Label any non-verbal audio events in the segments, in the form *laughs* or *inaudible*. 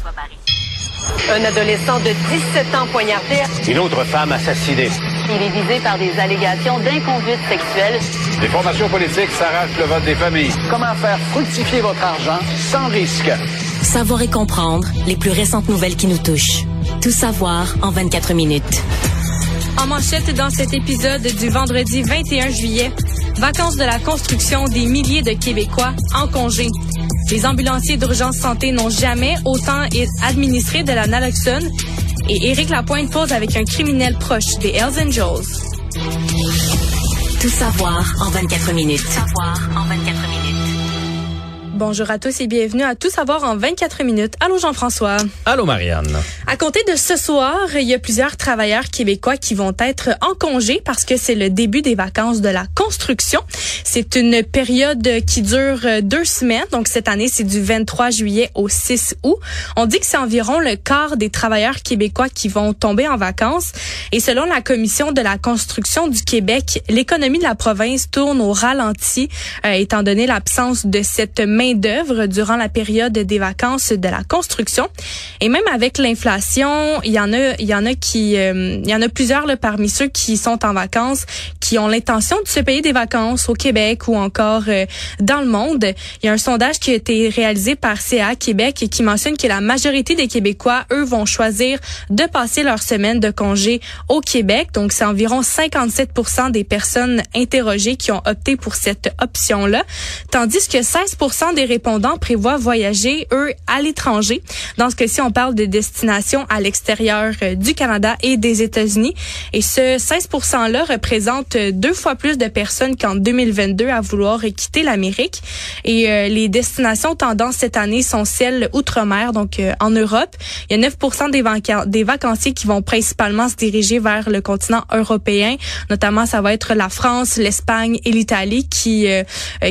François Barry. Un adolescent de 17 ans poignardé. Une autre femme assassinée. Il est visé par des allégations d'inconduite sexuelle. Les formations politiques s'arrachent le vote des familles. Comment faire fructifier votre argent sans risque? Savoir et comprendre les plus récentes nouvelles qui nous touchent. Tout savoir en 24 minutes. En manchette dans cet épisode du vendredi 21 juillet, vacances de la construction des milliers de Québécois en congé. Les ambulanciers d'urgence santé n'ont jamais autant administré de la naloxone et Éric Lapointe pose avec un criminel proche des Hells Angels. Tout savoir en 24 minutes. Tout savoir en 24 minutes. Bonjour à tous et bienvenue à Tout savoir en 24 minutes. Allô Jean-François. Allô Marianne. À compter de ce soir, il y a plusieurs travailleurs québécois qui vont être en congé parce que c'est le début des vacances de la construction. C'est une période qui dure deux semaines. Donc cette année, c'est du 23 juillet au 6 août. On dit que c'est environ le quart des travailleurs québécois qui vont tomber en vacances. Et selon la Commission de la construction du Québec, l'économie de la province tourne au ralenti euh, étant donné l'absence de cette main d'œuvre durant la période des vacances de la construction. Et même avec l'inflation, il y en a, il y en a qui, euh, il y en a plusieurs parmi ceux qui sont en vacances, qui ont l'intention de se payer des vacances au Québec ou encore euh, dans le monde. Il y a un sondage qui a été réalisé par CA Québec et qui mentionne que la majorité des Québécois, eux, vont choisir de passer leur semaine de congé au Québec. Donc, c'est environ 57 des personnes interrogées qui ont opté pour cette option-là, tandis que 16% des répondants prévoient voyager, eux, à l'étranger. Dans ce cas-ci, on parle de destinations à l'extérieur euh, du Canada et des États-Unis. Et ce 16 %-là représente deux fois plus de personnes qu'en 2022 à vouloir quitter l'Amérique. Et euh, les destinations tendances cette année sont celles outre-mer, donc en Europe. Il y a 9 des, des vacanciers qui vont principalement se diriger vers le continent européen. Notamment, ça va être la France, l'Espagne et l'Italie qui,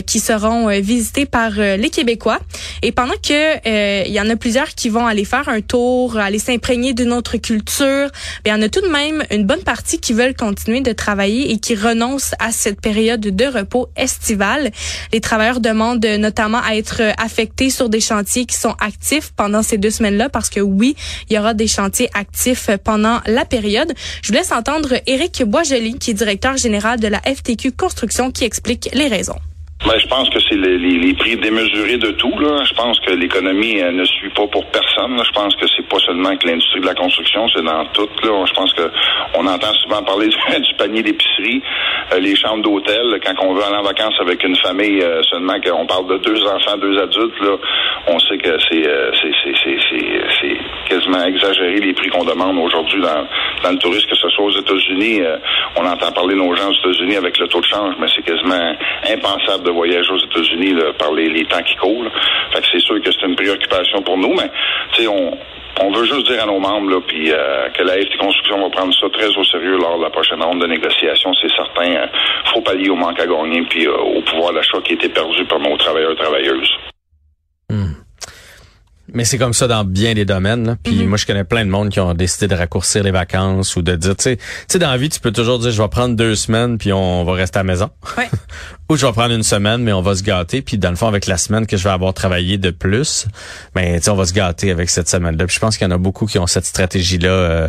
qui seront visités par les Québécois. Et pendant que euh, il y en a plusieurs qui vont aller faire un tour, aller s'imprégner d'une autre culture, il y en a tout de même une bonne partie qui veulent continuer de travailler et qui renoncent à cette période de repos estival. Les travailleurs demandent notamment à être affectés sur des chantiers qui sont actifs pendant ces deux semaines-là parce que oui, il y aura des chantiers actifs pendant la période. Je vous laisse entendre Éric Boisjoli, qui est directeur général de la FTQ Construction, qui explique les raisons. Ben, je pense que c'est les, les, prix démesurés de tout. Là. Je pense que l'économie ne suit pas pour personne. Là. Je pense que c'est pas seulement que l'industrie de la construction, c'est dans tout. Là. Je pense que on entend souvent parler *laughs* du, panier d'épicerie, euh, les chambres d'hôtel. Quand on veut aller en vacances avec une famille, euh, seulement qu'on parle de deux enfants, deux adultes, là, on sait que c'est euh, c'est quasiment exagéré les prix qu'on demande aujourd'hui dans, dans le tourisme, que ce soit aux États-Unis. on entend parler nos gens aux États-Unis avec le taux de change, mais c'est quasiment impensable de voyager aux États-Unis par les, temps qui courent. Fait que c'est sûr que c'est une préoccupation pour nous, mais on, on veut juste dire à nos membres là, puis, euh, que la FT Construction va prendre ça très au sérieux lors de la prochaine ronde de négociation. C'est certain. Euh, faut pallier au manque à gagner puis euh, au pouvoir d'achat qui a été perdu par nos travailleurs et travailleuses. Mais c'est comme ça dans bien des domaines. Là. Puis mhm. moi, je connais plein de monde qui ont décidé de raccourcir les vacances ou de dire, tu sais, dans la vie, tu peux toujours dire, je vais prendre deux semaines puis on va rester à la maison. Ouais. *laughs* ou je vais prendre une semaine, mais on va se gâter. Puis dans le fond, avec la semaine que je vais avoir travaillé de plus, ben, tu sais, on va se gâter avec cette semaine-là. Puis je pense qu'il y en a beaucoup qui ont cette stratégie-là euh,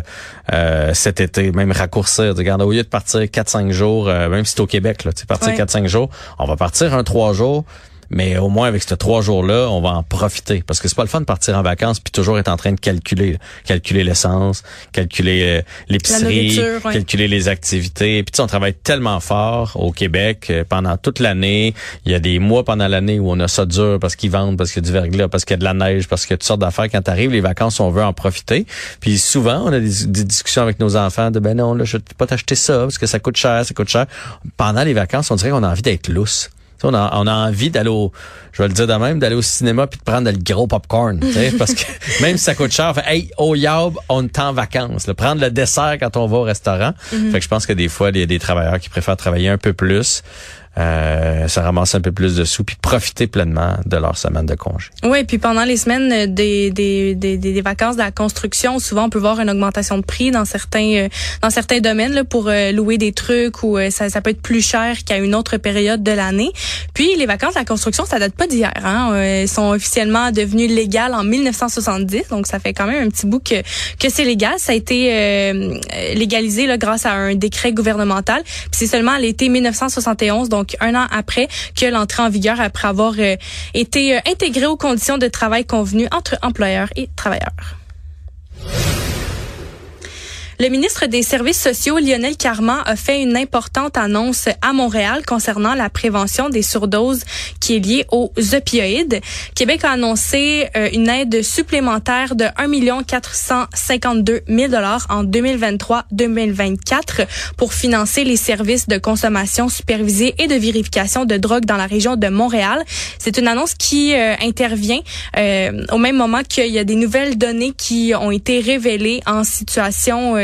euh, cet été, même raccourcir. Regarde, au lieu de partir 4-5 jours, euh, même si c'est au Québec, là, tu sais, partir 4-5 jours, on va partir un 3 jours mais au moins avec ces trois jours-là, on va en profiter parce que c'est pas le fun de partir en vacances puis toujours être en train de calculer, calculer l'essence, calculer euh, l'épicerie, calculer les activités. Puis tu sais, on travaille tellement fort au Québec euh, pendant toute l'année. Il y a des mois pendant l'année où on a ça dur parce qu'ils vendent, parce qu'il y a du verglas, parce qu'il y a de la neige, parce qu'il y a toutes sortes d'affaires. Quand arrive les vacances, on veut en profiter. Puis souvent, on a des, discussions avec nos enfants de ben non, là, je vais pas t'acheter ça parce que ça coûte cher, ça coûte cher. Pendant les vacances, on dirait qu'on a envie d'être lousse. On a, on a envie d'aller au, je vais le dire de même, d'aller au cinéma puis de prendre le gros popcorn, parce que *laughs* même si ça coûte cher, fait, hey, au Yob, on est en vacances. Prendre le dessert quand on va au restaurant. Mhm. Fait que je pense que des fois, il y a des travailleurs qui préfèrent travailler un peu plus euh, se ramasser un peu plus de sous puis profiter pleinement de leur semaine de congé. Oui, puis pendant les semaines des, des, des, des, vacances de la construction, souvent on peut voir une augmentation de prix dans certains euh, dans certains domaines là, pour euh, louer des trucs ou ça, ça peut être plus cher qu'à une autre période de l'année. Puis les vacances de la construction, ça date pas d'hier. Hein? Elles sont officiellement devenues légales en 1970, donc ça fait quand même un petit bout que, que c'est légal. Ça a été légalisé là, grâce à un décret gouvernemental. Puis c'est seulement à l'été 1971, donc donc un an après que l'entrée en vigueur après avoir euh, été euh, intégré aux conditions de travail convenues entre employeurs et travailleurs. Le ministre des Services sociaux, Lionel Carman, a fait une importante annonce à Montréal concernant la prévention des surdoses qui est liée aux opioïdes. Québec a annoncé euh, une aide supplémentaire de 1 452 000 dollars en 2023-2024 pour financer les services de consommation supervisée et de vérification de drogue dans la région de Montréal. C'est une annonce qui euh, intervient euh, au même moment qu'il y a des nouvelles données qui ont été révélées en situation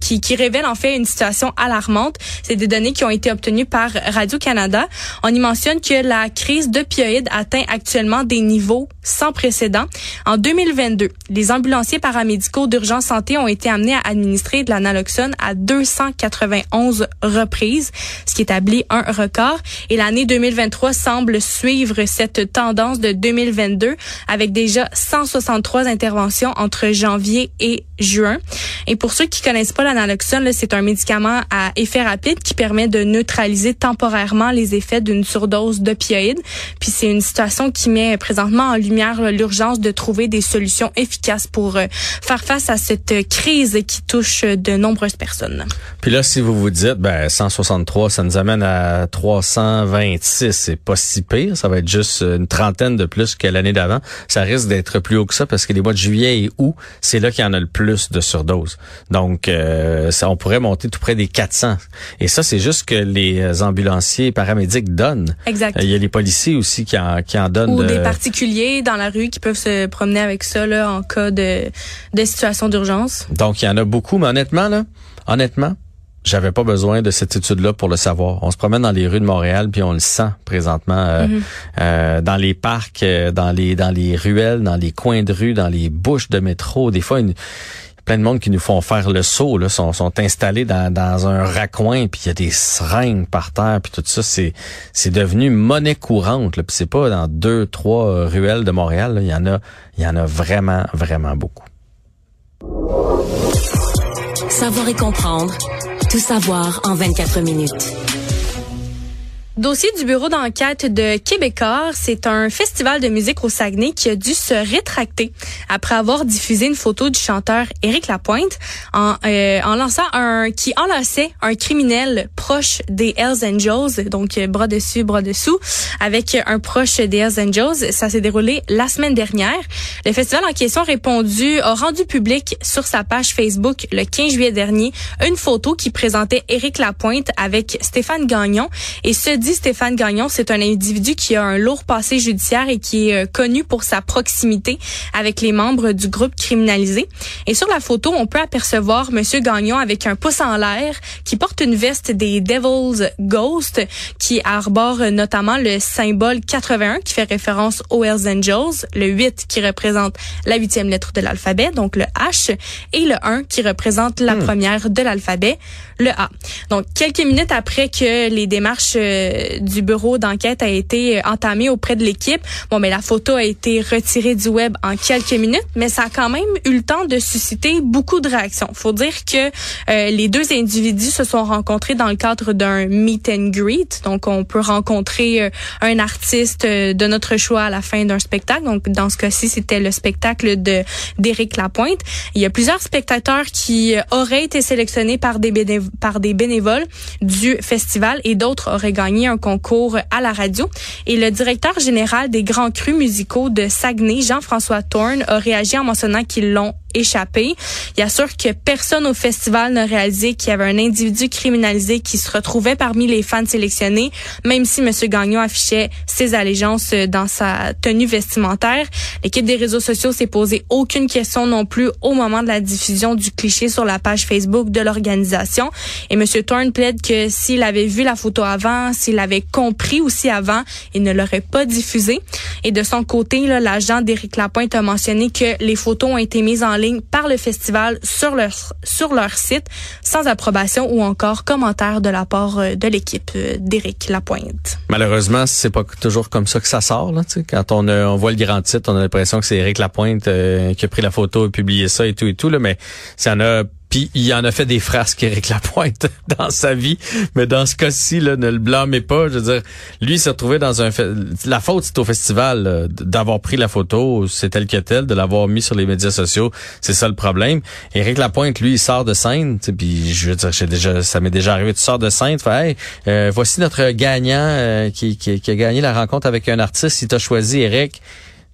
qui, qui révèle en fait une situation alarmante. C'est des données qui ont été obtenues par Radio-Canada. On y mentionne que la crise d'opioïdes atteint actuellement des niveaux sans précédent. En 2022, les ambulanciers paramédicaux d'urgence santé ont été amenés à administrer de la naloxone à 291 reprises, ce qui établit un record. Et l'année 2023 semble suivre cette tendance de 2022 avec déjà 163 interventions entre janvier et juin. Et pour ceux qui connaissent pas la naloxone, c'est un médicament à effet rapide qui permet de neutraliser temporairement les effets d'une surdose d'opioïdes. Puis c'est une situation qui met présentement en lumière l'urgence de trouver des solutions efficaces pour euh, faire face à cette crise qui touche de nombreuses personnes. Puis là, si vous vous dites, ben 163, ça nous amène à 326, c'est pas si pire, ça va être juste une trentaine de plus que l'année d'avant. Ça risque d'être plus haut que ça parce que les mois de juillet et août, c'est là qu'il y en a le plus de surdoses. Donc, euh, ça, on pourrait monter tout près des 400. Et ça, c'est juste que les ambulanciers et paramédics donnent. Exact. Il y a les policiers aussi qui en, qui en donnent. Ou des particuliers dans la rue qui peuvent se promener avec ça là, en cas de, de situation d'urgence. Donc, il y en a beaucoup, mais honnêtement, là, honnêtement, j'avais pas besoin de cette étude-là pour le savoir. On se promène dans les rues de Montréal puis on le sent présentement euh, euh, dans les parcs, euh, dans les dans les ruelles, dans les coins de rue, dans les bouches de métro. Des fois, une, plein de monde qui nous font faire le saut là sont, sont installés dans, dans un raccoin puis il y a des seringues par terre puis tout ça c'est c'est devenu monnaie courante puis c'est pas dans deux trois ruelles de Montréal il y en a il y en a vraiment vraiment beaucoup. Savoir et comprendre tout savoir en 24 minutes. Dossier du bureau d'enquête de Québécois, c'est un festival de musique au Saguenay qui a dû se rétracter après avoir diffusé une photo du chanteur Éric Lapointe en, euh, en lançant un qui enlaçait un criminel proche des Hells Angels, donc euh, bras dessus, bras dessous, avec un proche des Hells Angels. Ça s'est déroulé la semaine dernière. Le festival en question répondu, a rendu public sur sa page Facebook le 15 juillet dernier une photo qui présentait Éric Lapointe avec Stéphane Gagnon et ce dit Stéphane Gagnon, c'est un individu qui a un lourd passé judiciaire et qui est euh, connu pour sa proximité avec les membres du groupe criminalisé. Et sur la photo, on peut apercevoir Monsieur Gagnon avec un pouce en l'air qui porte une veste des Devil's Ghost qui arbore notamment le symbole 81 qui fait référence aux Hells Angels, le 8 qui représente la huitième lettre de l'alphabet, donc le H, et le 1 qui représente la hmm. première de l'alphabet, le A. Donc quelques minutes après que les démarches euh, du bureau d'enquête a été euh, entamé auprès de l'équipe. Bon, mais la photo a été retirée du web en quelques minutes, mais ça a quand même eu le temps de susciter beaucoup de réactions. Faut dire que euh, les deux individus se sont rencontrés dans le cadre d'un meet and greet. Donc, on peut rencontrer euh, un artiste de notre choix à la fin d'un spectacle. Donc, dans ce cas-ci, c'était le spectacle de d'Éric Lapointe. Il y a plusieurs spectateurs qui auraient été sélectionnés par des bénévoles du festival et d'autres auraient gagné un concours à la radio. Et le directeur général des Grands Crus musicaux de Saguenay, Jean-François Thorne, a réagi en mentionnant qu'ils l'ont échappé. Il assure que personne au festival n'a réalisé qu'il y avait un individu criminalisé qui se retrouvait parmi les fans sélectionnés, même si M. Gagnon affichait ses allégeances dans sa tenue vestimentaire. L'équipe des réseaux sociaux s'est posé aucune question non plus au moment de la diffusion du cliché sur la page Facebook de l'organisation. Et M. Thorne plaide que s'il avait vu la photo avant, s'il avait compris aussi avant, il ne l'aurait pas diffusé. Et de son côté, l'agent d'Éric Lapointe a mentionné que les photos ont été mises en ligne par le festival sur leur, sur leur site sans approbation ou encore commentaire de la part euh, de l'équipe euh, d'Éric Lapointe. Malheureusement, c'est pas toujours comme ça que ça sort. Là, quand on, on voit le grand titre, on a l'impression que c'est Éric Lapointe euh, qui a pris la photo et publié ça et tout et tout. Là, mais ça en a puis il en a fait des frasques, Éric Lapointe, *laughs* dans sa vie. Mais dans ce cas-ci, là, ne le blâmez pas. Je veux dire, lui s'est retrouvé dans un... La faute, c'est au festival d'avoir pris la photo, c'est tel que tel, de l'avoir mis sur les médias sociaux. C'est ça le problème. Éric Lapointe, lui, il sort de scène. Puis je veux dire, ça m'est déjà arrivé. Tu sors de scène, euh, voici notre gagnant euh, qui, qui, qui, a gagné la rencontre avec un artiste. Il t'a choisi, Éric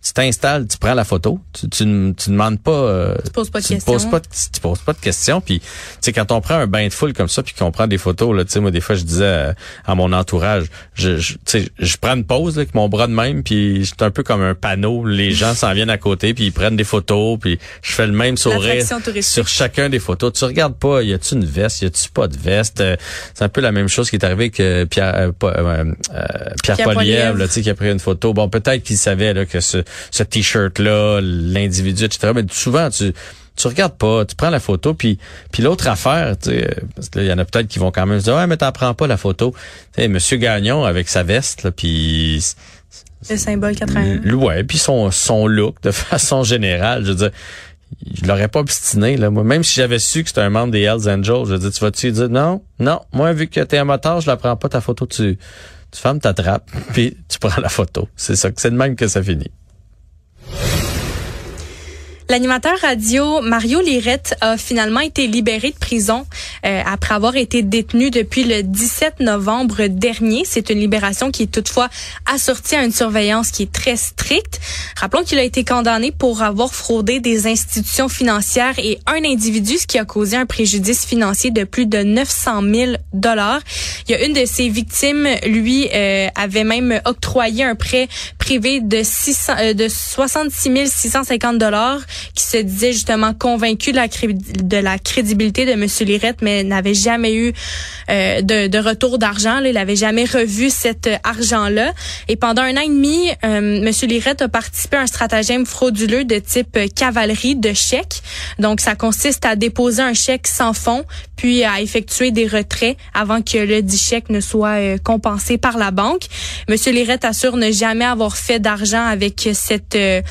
tu t'installes, tu prends la photo, tu, tu, tu demandes pas, euh, tu poses pas de questions, poses pas, tu poses pas de questions. Puis, tu sais, quand on prend un bain de foule comme ça, puis qu'on prend des photos, là, tu sais, moi des fois je disais à, mon entourage, je, je, tu sais, je prends une pause avec mon bras de même, puis c'est un peu comme un panneau. Les gens s'en viennent à côté, puis ils prennent des photos, puis je fais le même sourire sur chacun des photos. Tu regardes pas, y a-tu une veste, y a-tu pas de veste? Euh, c'est un peu la même chose qui est arrivé avec euh, Pierre, euh, Pierre, Pierre tu sais, qui a pris une photo. Bon, peut-être qu'il savait là que ce ce t-shirt-là, l'individu, etc. Mais souvent, tu tu regardes pas, tu prends la photo, puis puis l'autre affaire, tu sais, parce qu'il y en a peut-être qui vont quand même se dire ouais mais t'en prends pas la photo. Tu sais, Monsieur Gagnon avec sa veste là, puis le symbole 80. Ouais, puis son son look de *laughs* façon générale, je veux dire. Je l'aurais pas obstiné, là. Moi, même si j'avais su que c'était un membre des Hells Angels, je veux dire, tu vas-tu dire non, non, moi, vu que t'es un moteur, je la prends pas ta photo, tu, tu fermes ta trappe, *laughs* puis tu prends la photo. C'est ça, c'est de même que ça finit. L'animateur radio Mario Lirette a finalement été libéré de prison euh, après avoir été détenu depuis le 17 novembre dernier. C'est une libération qui est toutefois assortie à une surveillance qui est très stricte. Rappelons qu'il a été condamné pour avoir fraudé des institutions financières et un individu, ce qui a causé un préjudice financier de plus de 900 000 dollars. Il y a une de ses victimes, lui, euh, avait même octroyé un prêt privé de, 600, euh, de 66 650 dollars qui se disait justement convaincu de la, crédibilité de M. Lirette, mais n'avait jamais eu euh, de, de, retour d'argent. Il n'avait jamais revu cet argent-là. Et pendant un an et demi, euh, M. Lirette a participé à un stratagème frauduleux de type cavalerie de chèques. Donc, ça consiste à déposer un chèque sans fonds, puis à effectuer des retraits avant que le dit chèque ne soit euh, compensé par la banque. M. Lirette assure ne jamais avoir fait d'argent avec cette, euh,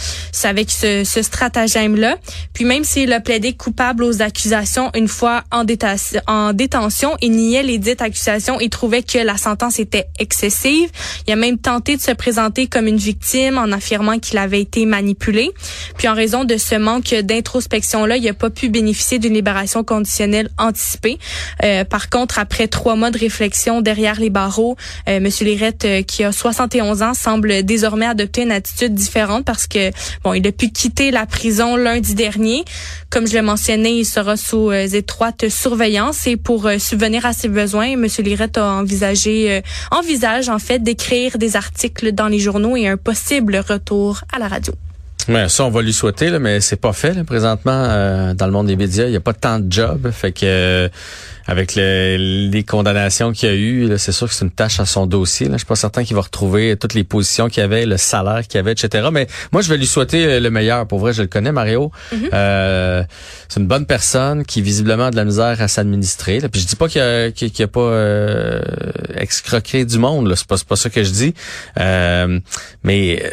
avec ce, ce Puis même s'il a plaidé coupable aux accusations une fois en, en détention, il niait les dites accusations et trouvait que la sentence était excessive. Il a même tenté de se présenter comme une victime en affirmant qu'il avait été manipulé. Puis en raison de ce manque d'introspection-là, il n'a pas pu bénéficier d'une libération conditionnelle anticipée. Euh, par contre, après trois mois de réflexion derrière les barreaux, euh, M. Lirette, euh, qui a 71 ans, semble désormais adopter une attitude différente parce que bon, il a pu quitter la prison lundi dernier. Comme je l'ai mentionné, il sera sous euh, étroite surveillance et pour euh, subvenir à ses besoins, M. Lirette a envisagé, euh, envisage en fait d'écrire des articles dans les journaux et un possible retour à la radio. Mais ça, on va lui souhaiter, là, mais c'est pas fait. présentement, dans le monde des médias, il n'y a pas tant de jobs. Fait que avec les condamnations qu'il y a eu, c'est sûr que c'est une tâche à son dossier. Là. Je suis pas certain qu'il va retrouver toutes les positions qu'il avait, le salaire qu'il avait, etc. Mais moi, je vais lui souhaiter euh, le meilleur. Pour vrai, je le connais, Mario. Mm-hmm. euh, c'est une bonne personne qui visiblement a de la misère à s'administrer. Puis je dis pas qu'il a, a pas euh, excroqué du monde. C'est pas, pas ça que je dis. Euh, mais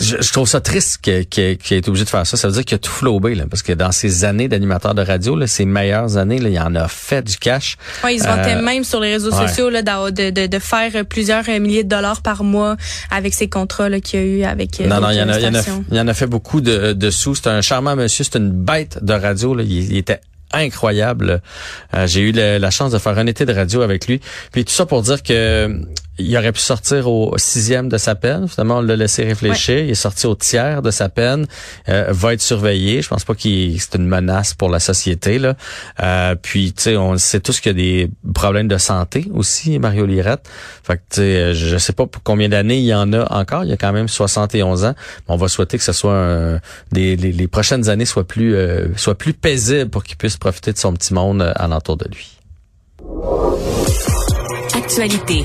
euh, je, trouve ça triste qu'il qu qu ait obligé de faire ça. Ça veut dire qu'il a tout flobé, là, parce que dans ses années d'animateur de radio, là, ses meilleures années, là, il en a fait du cash. Ouais, il se vantait euh, même sur les réseaux sociaux là, de, de, de, faire plusieurs milliers de dollars par mois avec ses contrats qu'il a eu avec. Euh, non, non, il y, en a, il, en a, il en a fait beaucoup de, de sous. C'est un charmant monsieur, c'est une bête de radio. Là. Il, il était incroyable. Euh, j'ai eu la, chance de faire un été de radio avec lui. Puis tout ça pour dire que il aurait pu sortir au sixième de sa peine. Finalement, on l'a laissé réfléchir. Il est sorti au tiers de sa peine. Euh, va être surveillé. Je pense pas qu'il c'est une menace pour la société. Là. Euh, puis, tu sais, on sait tous qu'il y a des problèmes de santé aussi, Mario Lirette. Fait que, tu sais, je sais pas pour combien d'années il y en a encore. Il y a quand même 71 ans. on va souhaiter que ce soit un, des, les, prochaines années soient plus, euh, soient plus paisibles pour qu'il puisse profiter de son petit monde euh, alentour de lui. Actualité.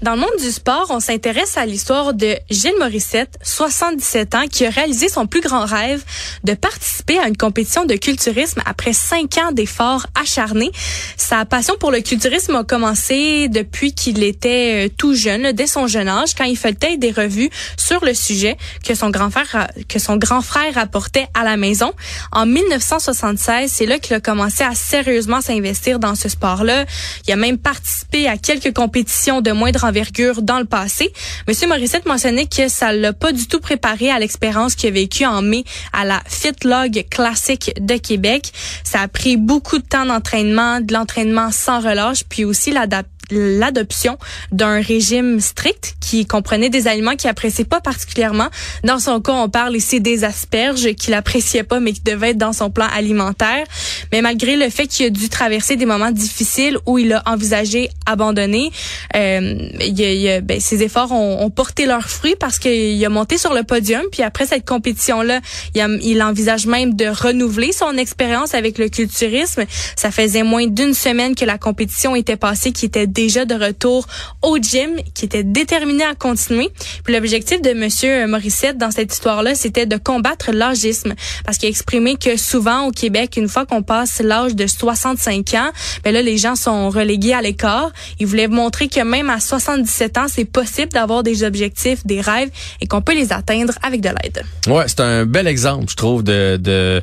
Dans le monde du sport, on s'intéresse à l'histoire de Gilles Morissette, 77 ans, qui a réalisé son plus grand rêve de participer à une compétition de culturisme après cinq ans d'efforts acharnés. Sa passion pour le culturisme a commencé depuis qu'il était euh, tout jeune, dès son jeune âge, quand il faisait des revues sur le sujet que son grand frère, que son grand frère apportait à la maison. En 1976, c'est là qu'il a commencé à sérieusement s'investir dans ce sport-là. Il a même participé à quelques compétitions de moindre envergure dans le passé. Monsieur Morissette mentionnait que ça l'a pas du tout préparé à l'expérience qu'il a vécue en mai à la Fitlog classique de Québec. Ça a pris beaucoup de temps d'entraînement, de l'entraînement sans relâche, puis aussi l'adaptation l'adoption d'un régime strict qui comprenait des aliments qu'il appréciait pas particulièrement. Dans son cas, on parle ici des asperges qu'il appréciait pas mais qui devaient être dans son plan alimentaire. Mais malgré le fait qu'il a dû traverser des moments difficiles où il a envisagé abandonner, euh, il, il, ben, ses efforts ont, ont, porté leurs fruits parce qu'il a monté sur le podium. Puis après cette compétition-là, il, il envisage même de renouveler son expérience avec le culturisme. Ça faisait moins d'une semaine que la compétition était passée, qui était déjà de retour au gym, qui était déterminé à continuer. Puis l'objectif de Monsieur Morissette dans cette histoire-là, c'était de combattre l'âgisme, parce qu'il a exprimé que souvent au Québec, une fois qu'on passe l'âge de 65 ans, ben là les gens sont relégués à l'écart. Il voulait montrer que même à 77 ans, c'est possible d'avoir des objectifs, des rêves, et qu'on peut les atteindre avec de l'aide. Ouais, c'est un bel exemple, je trouve, de, de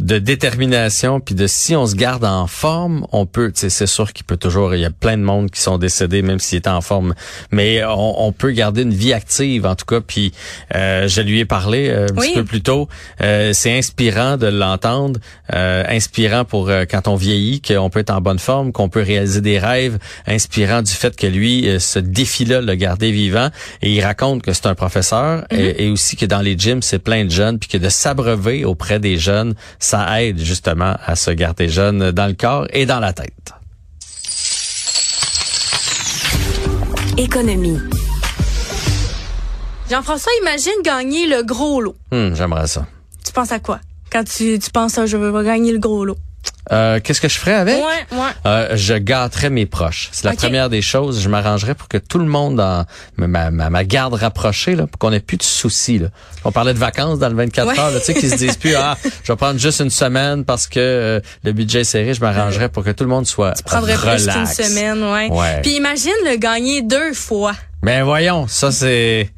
de détermination puis de si on se garde en forme, on peut, c'est sûr qu'il peut toujours, il y a plein de monde qui sont décédés même s'ils étaient en forme, mais on, on, peut garder une vie active en tout cas. Puis euh, je lui ai parlé euh, un petit peu plus tôt. Euh, c'est inspirant de l'entendre, euh, inspirant pour euh, quand on vieillit qu'on peut être en bonne forme, qu'on peut réaliser des rêves, inspirant du fait que lui ce défi-là le garder vivant et il raconte que c'est un professeur et, mm-hmm. et, aussi que dans les gyms c'est plein de jeunes puis que de s'abreuver auprès des jeunes ça aide justement à se garder jeune dans le corps et dans la tête. Économie. Jean-François, imagine gagner le gros lot. Hmm, j'aimerais ça. Tu penses à quoi? Quand tu, tu penses à je veux gagner le gros lot? Euh, qu'est-ce que je ferais avec? Ouais, ouais. Euh, je gâterais mes proches. C'est la première des choses. Je m'arrangerais pour que tout le monde dans ma, ma, ma garde rapprochée, là, pour qu'on ait plus de soucis. Là. On parlait de vacances dans le 24 heures, tu sais, qui se disent plus, *laughs* ah, je vais prendre juste une semaine parce que euh, le budget est serré. Je m'arrangerais pour que tout le monde soit Tu prendrais plus qu'une semaine, ouais. ouais. Puis imagine le gagner deux fois. Ben voyons, ça c'est...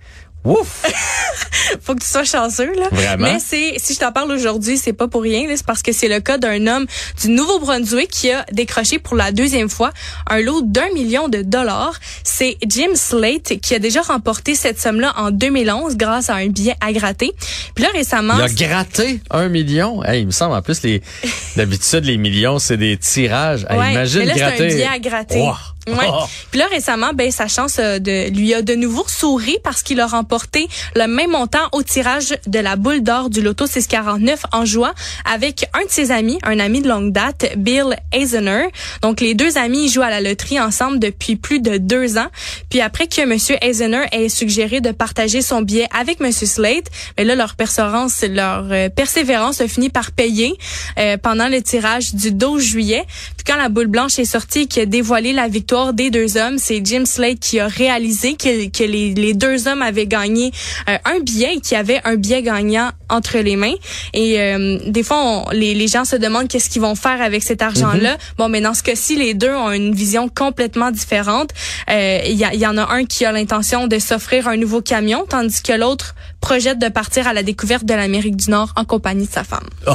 Ouf! *laughs* Faut que tu sois chanceux, là. Vraiment? Mais c'est, si je t'en parle aujourd'hui, c'est pas pour rien, c'est parce que c'est le cas d'un homme du Nouveau-Brunswick qui a décroché pour la deuxième fois un lot d'un million de dollars. C'est Jim Slate qui a déjà remporté cette somme-là en 2011 grâce à un billet à gratter. Puis là, récemment. Il a gratté un million? Hey, il me semble, en plus, les, *laughs* d'habitude, les millions, c'est des tirages. ouais, imagine mais là, gratter. un billet à gratter. Ouais. Oh. Puis là récemment, ben sa chance euh, de lui a de nouveau souri parce qu'il a remporté le même montant au tirage de la boule d'or du loto 649 en juin avec un de ses amis, un ami de longue date, Bill Eisener. Donc les deux amis jouent à la loterie ensemble depuis plus de deux ans. Puis après que Monsieur Eisener ait suggéré de partager son billet avec Monsieur Slate, mais ben là leur persévérance, leur euh, persévérance a fini par payer euh, pendant le tirage du 12 juillet. Quand la boule blanche est sortie et qui a dévoilé la victoire des deux hommes. C'est Jim Slade qui a réalisé que, que les, les, deux hommes avaient gagné euh, un billet et qu'il y avait un billet gagnant entre les mains. Et euh, des fois, les, les gens se demandent qu'est-ce qu'ils vont faire avec cet argent-là. Mhm. Bon, mais dans ce cas-ci, les deux ont une vision complètement différente. Euh, il y, en a un qui a l'intention de s'offrir un nouveau camion, tandis que l'autre projette de partir à la découverte de l'Amérique du Nord en compagnie de sa femme. Oh,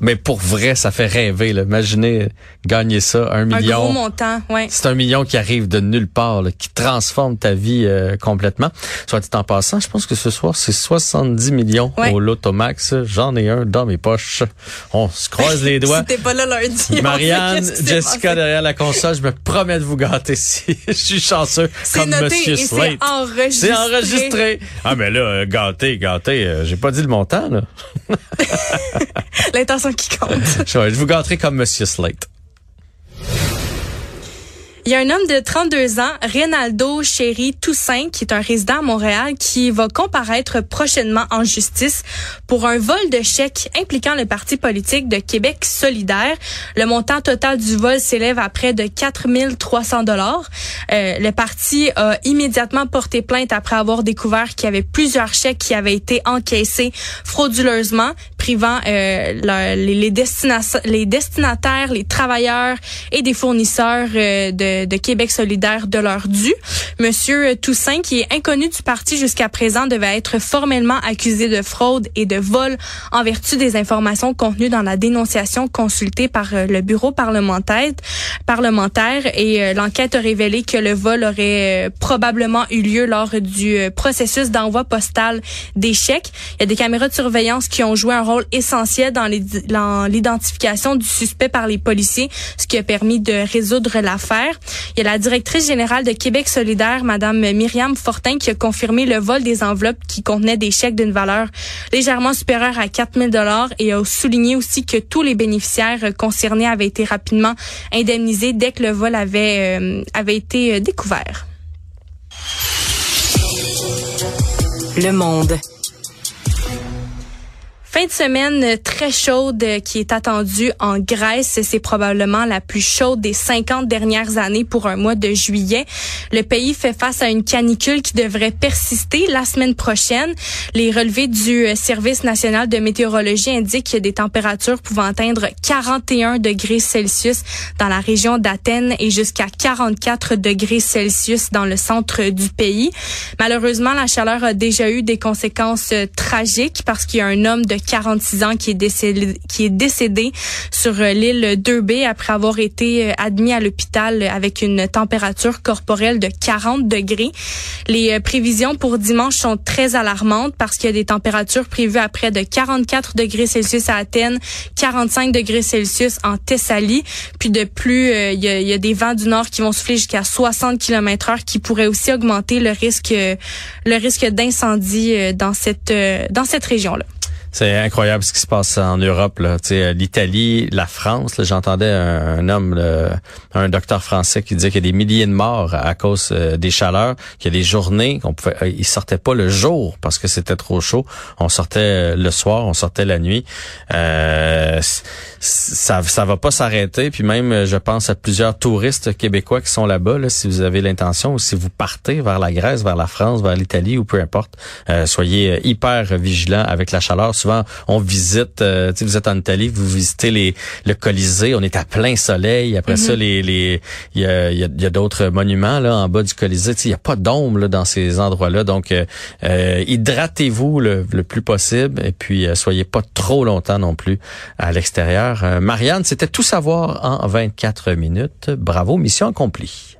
mais pour vrai, ça fait rêver. Là. Imaginez gagner ça, un million. Un gros montant, ouais. C'est un million qui arrive de nulle part, qui transforme ta vie euh, complètement. Soit dit en passant, je pense que ce soir, c'est 70 millions au Lotomax. J'en ai un dans mes poches. On se croise les *laughs* doigts. C'était pas là lundi. Marianne, Jessica derrière la console, je me promets de vous gâter si *laughs* je suis chanceux comme noté Monsieur et C'est enregistré. C'est enregistré. Ah, mais là, euh, gâté, gâté, euh, j'ai pas dit le montant, là. *laughs* L'intention qui compte. *laughs* je, je vous gâterai comme Monsieur Slate. Il y a un homme de 32 ans, Reynaldo Chéri Toussaint, qui est un résident à Montréal, qui va comparaître prochainement en justice pour un vol de chèques impliquant le parti politique de Québec solidaire. Le montant total du vol s'élève à près de 4 300 dollars. Euh, le parti a immédiatement porté plainte après avoir découvert qu'il y avait plusieurs chèques qui avaient été encaissés frauduleusement, privant euh, les destinataires, les travailleurs et des fournisseurs euh, de de, Québec solidaire de leur dû. Monsieur Toussaint, qui est inconnu du parti jusqu'à présent, devait être formellement accusé de fraude et de vol en vertu des informations contenues dans la dénonciation consultée par euh, le bureau parlementaire. parlementaire et euh, l'enquête a révélé que le vol aurait euh, probablement eu lieu lors du processus d'envoi postal des chèques. Il y a des caméras de surveillance qui ont joué un rôle essentiel dans l'identification du suspect par les policiers, ce qui a permis de résoudre l'affaire. Il y a la directrice générale de Québec solidaire, Madame Myriam Fortin, qui a confirmé le vol des enveloppes qui contenaient des chèques d'une valeur légèrement supérieure à 4 000 dollars et a souligné aussi que tous les bénéficiaires concernés avaient été rapidement indemnisés dès que le vol avait, euh, avait été euh, découvert. Le monde. Fin de semaine très chaude qui est attendue en Grèce. C'est probablement la plus chaude des 50 dernières années pour un mois de juillet. Le pays fait face à une canicule qui devrait persister la semaine prochaine. Les relevés du Service national de météorologie indiquent des températures pouvant atteindre 41 degrés Celsius dans la région d'Athènes et jusqu'à 44 degrés Celsius dans le centre du pays. Malheureusement, la chaleur a déjà eu des conséquences tragiques parce qu'il y a un homme de 46 ans qui est décédé, sur euh, l'île 2B après avoir été euh, admis à l'hôpital avec une température corporelle de 40 degrés. Les euh, prévisions pour dimanche sont très alarmantes parce qu'il y a des températures prévues à près de 44 degrés Celsius à Athènes, 45 degrés Celsius en Thessalie. Puis de plus, il, y y a des vents du nord qui vont souffler jusqu'à 60 km heure qui pourraient aussi augmenter le risque, le risque d'incendie dans cette, dans cette région-là. C'est incroyable ce qui se passe en Europe. Là. Euh, L'Italie, la France. J'entendais un, homme, un docteur français qui disait qu'il y a des milliers de morts à cause euh, des chaleurs, qu'il y a des journées qu'on pouvait, euh, ils sortaient pas le jour parce que c'était trop chaud. On sortait le soir, on sortait la nuit. Euh, ça, ça va pas s'arrêter. Puis même, je pense à plusieurs touristes québécois qui sont là-bas. Là, si vous avez l'intention ou si vous partez vers la Grèce, vers la France, vers l'Italie ou peu importe, soyez hyper vigilants avec la chaleur souvent on visite, euh, vous êtes en Italie, vous visitez les le Colisée, on est à plein soleil. Après ça, mhm. les les il y a, y a, d'autres monuments là en bas du Colisée. Il y a pas d'ombre dans ces endroits-là, donc euh, euh, hydratez-vous le, le, plus possible et puis soyez pas trop longtemps non plus à l'extérieur. Marianne, c'était tout savoir en 24 minutes. Bravo, mission accomplie.